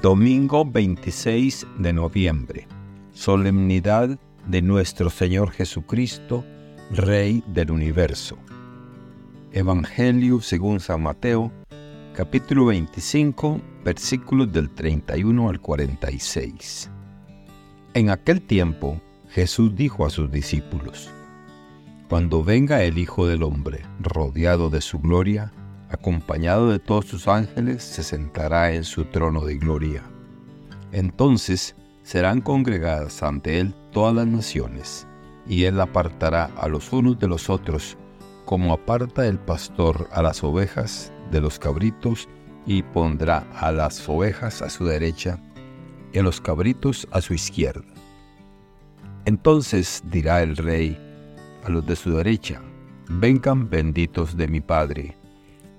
Domingo 26 de noviembre. Solemnidad de nuestro Señor Jesucristo, Rey del universo. Evangelio según San Mateo, capítulo 25, versículos del 31 al 46. En aquel tiempo, Jesús dijo a sus discípulos, Cuando venga el Hijo del Hombre, rodeado de su gloria, acompañado de todos sus ángeles, se sentará en su trono de gloria. Entonces serán congregadas ante él todas las naciones, y él apartará a los unos de los otros, como aparta el pastor a las ovejas de los cabritos, y pondrá a las ovejas a su derecha y a los cabritos a su izquierda. Entonces dirá el rey a los de su derecha, vengan benditos de mi Padre,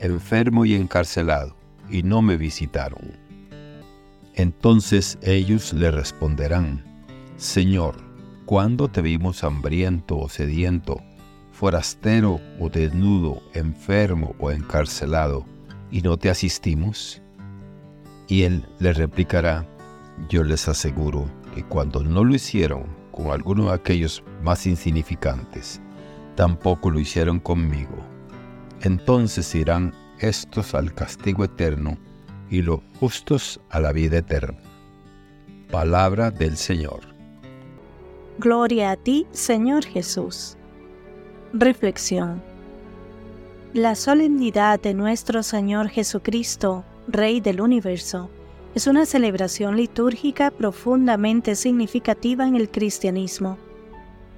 enfermo y encarcelado, y no me visitaron. Entonces ellos le responderán, Señor, ¿cuándo te vimos hambriento o sediento, forastero o desnudo, enfermo o encarcelado, y no te asistimos? Y él le replicará, yo les aseguro que cuando no lo hicieron con alguno de aquellos más insignificantes, tampoco lo hicieron conmigo entonces irán estos al castigo eterno y los justos a la vida eterna. Palabra del Señor. Gloria a ti, Señor Jesús. Reflexión. La solemnidad de nuestro Señor Jesucristo, Rey del universo, es una celebración litúrgica profundamente significativa en el cristianismo,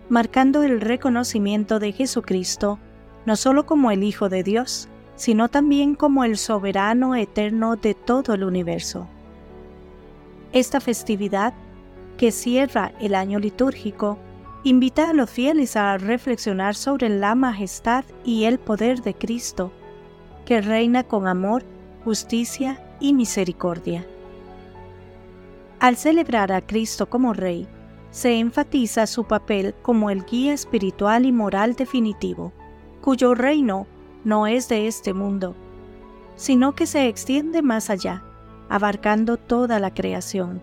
marcando el reconocimiento de Jesucristo no solo como el Hijo de Dios, sino también como el soberano eterno de todo el universo. Esta festividad, que cierra el año litúrgico, invita a los fieles a reflexionar sobre la majestad y el poder de Cristo, que reina con amor, justicia y misericordia. Al celebrar a Cristo como Rey, se enfatiza su papel como el guía espiritual y moral definitivo cuyo reino no es de este mundo, sino que se extiende más allá, abarcando toda la creación.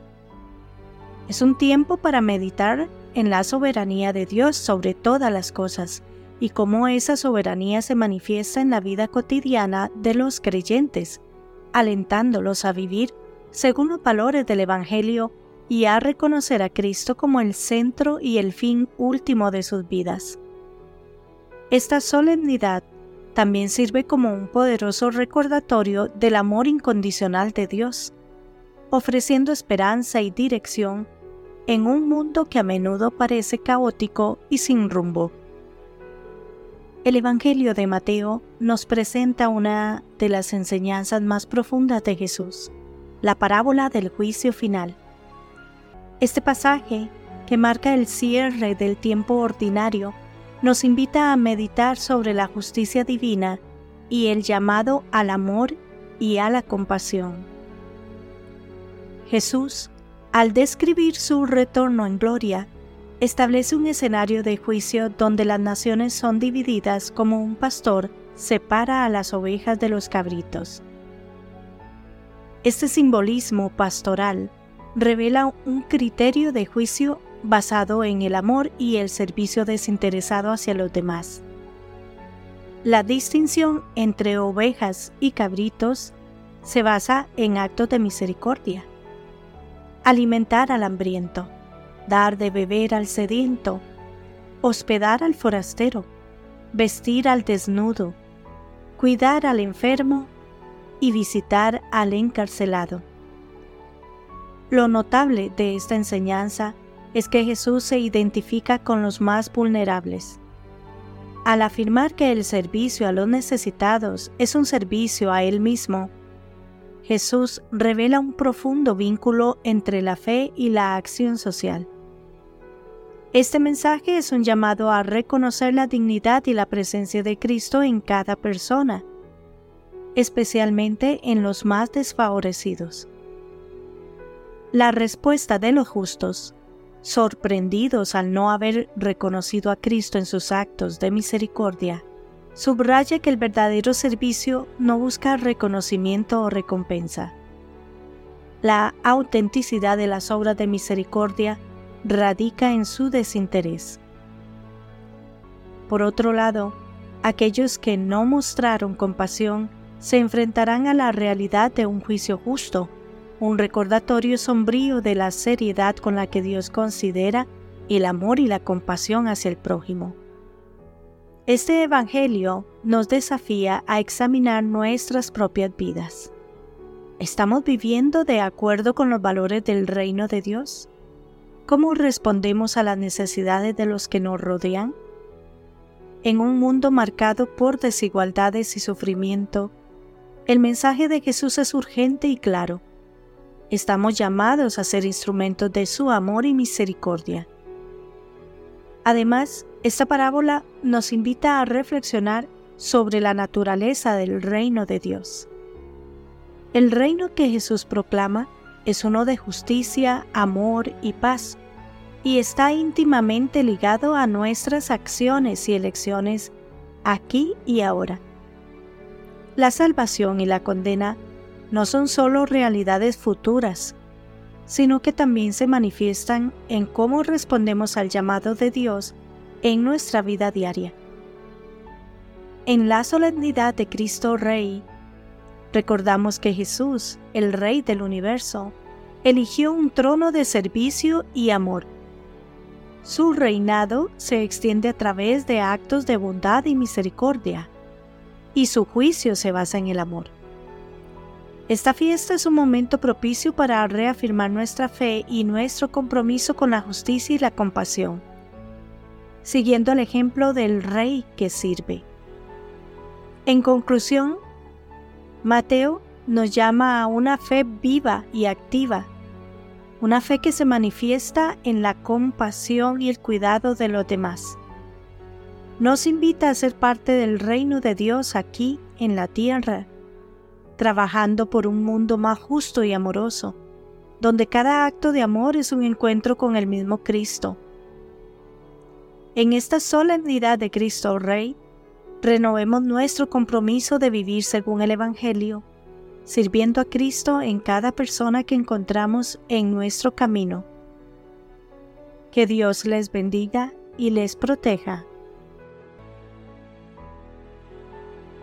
Es un tiempo para meditar en la soberanía de Dios sobre todas las cosas y cómo esa soberanía se manifiesta en la vida cotidiana de los creyentes, alentándolos a vivir según los valores del Evangelio y a reconocer a Cristo como el centro y el fin último de sus vidas. Esta solemnidad también sirve como un poderoso recordatorio del amor incondicional de Dios, ofreciendo esperanza y dirección en un mundo que a menudo parece caótico y sin rumbo. El Evangelio de Mateo nos presenta una de las enseñanzas más profundas de Jesús, la parábola del juicio final. Este pasaje, que marca el cierre del tiempo ordinario, nos invita a meditar sobre la justicia divina y el llamado al amor y a la compasión. Jesús, Al describir su retorno en gloria, establece un escenario de juicio donde las naciones son divididas como un pastor separa a las ovejas de los cabritos. Este simbolismo pastoral revela un criterio de juicio basado en el amor y el servicio desinteresado hacia los demás. La distinción entre ovejas y cabritos se basa en actos de misericordia. Alimentar al hambriento, dar de beber al sediento, hospedar al forastero, vestir al desnudo, cuidar al enfermo y visitar al encarcelado. Lo notable de esta enseñanza es que Jesús se identifica con los más vulnerables. Al afirmar que el servicio a los necesitados es un servicio a Él mismo, Jesús revela un profundo vínculo entre la fe y la acción social. Este mensaje es un llamado a reconocer la dignidad y la presencia de Cristo en cada persona, especialmente en los más desfavorecidos. La respuesta de los justos, sorprendidos al no haber reconocido a Cristo en sus actos de misericordia, subraya que el verdadero servicio no busca reconocimiento o recompensa. La autenticidad de las obras de misericordia radica en su desinterés. Por otro lado, aquellos que no mostraron compasión se enfrentarán a la realidad de un juicio justo un recordatorio sombrío de la seriedad con la que Dios considera el amor y la compasión hacia el prójimo. Este Evangelio nos desafía a examinar nuestras propias vidas. ¿Estamos viviendo de acuerdo con los valores del reino de Dios? ¿Cómo respondemos a las necesidades de los que nos rodean? En un mundo marcado por desigualdades y sufrimiento, el mensaje de Jesús es urgente y claro Estamos llamados a ser instrumentos de su amor y misericordia. Además, esta parábola nos invita a reflexionar sobre la naturaleza del reino de Dios. El reino que Jesús proclama es uno de justicia, amor y paz, y está íntimamente ligado a nuestras acciones y elecciones aquí y ahora. La salvación y la condena no son solo realidades futuras, sino que también se manifiestan en cómo respondemos al llamado de Dios en nuestra vida diaria. En la solemnidad de Cristo Rey, recordamos que Jesús, el Rey del universo, eligió un trono de servicio y amor. Su reinado se extiende a través de actos de bondad y misericordia, y su juicio se basa en el amor. Esta fiesta es un momento propicio para reafirmar nuestra fe y nuestro compromiso con la justicia y la compasión, siguiendo el ejemplo del Rey que sirve. En conclusión, Mateo nos llama a una fe viva y activa, una fe que se manifiesta en la compasión y el cuidado de los demás. Nos invita a ser parte del reino de Dios aquí en la tierra trabajando por un mundo más justo y amoroso, donde cada acto de amor es un encuentro con el mismo Cristo. En esta solemnidad de Cristo Rey, renovemos nuestro compromiso de vivir según el Evangelio, sirviendo a Cristo en cada persona que encontramos en nuestro camino. Que Dios les bendiga y les proteja.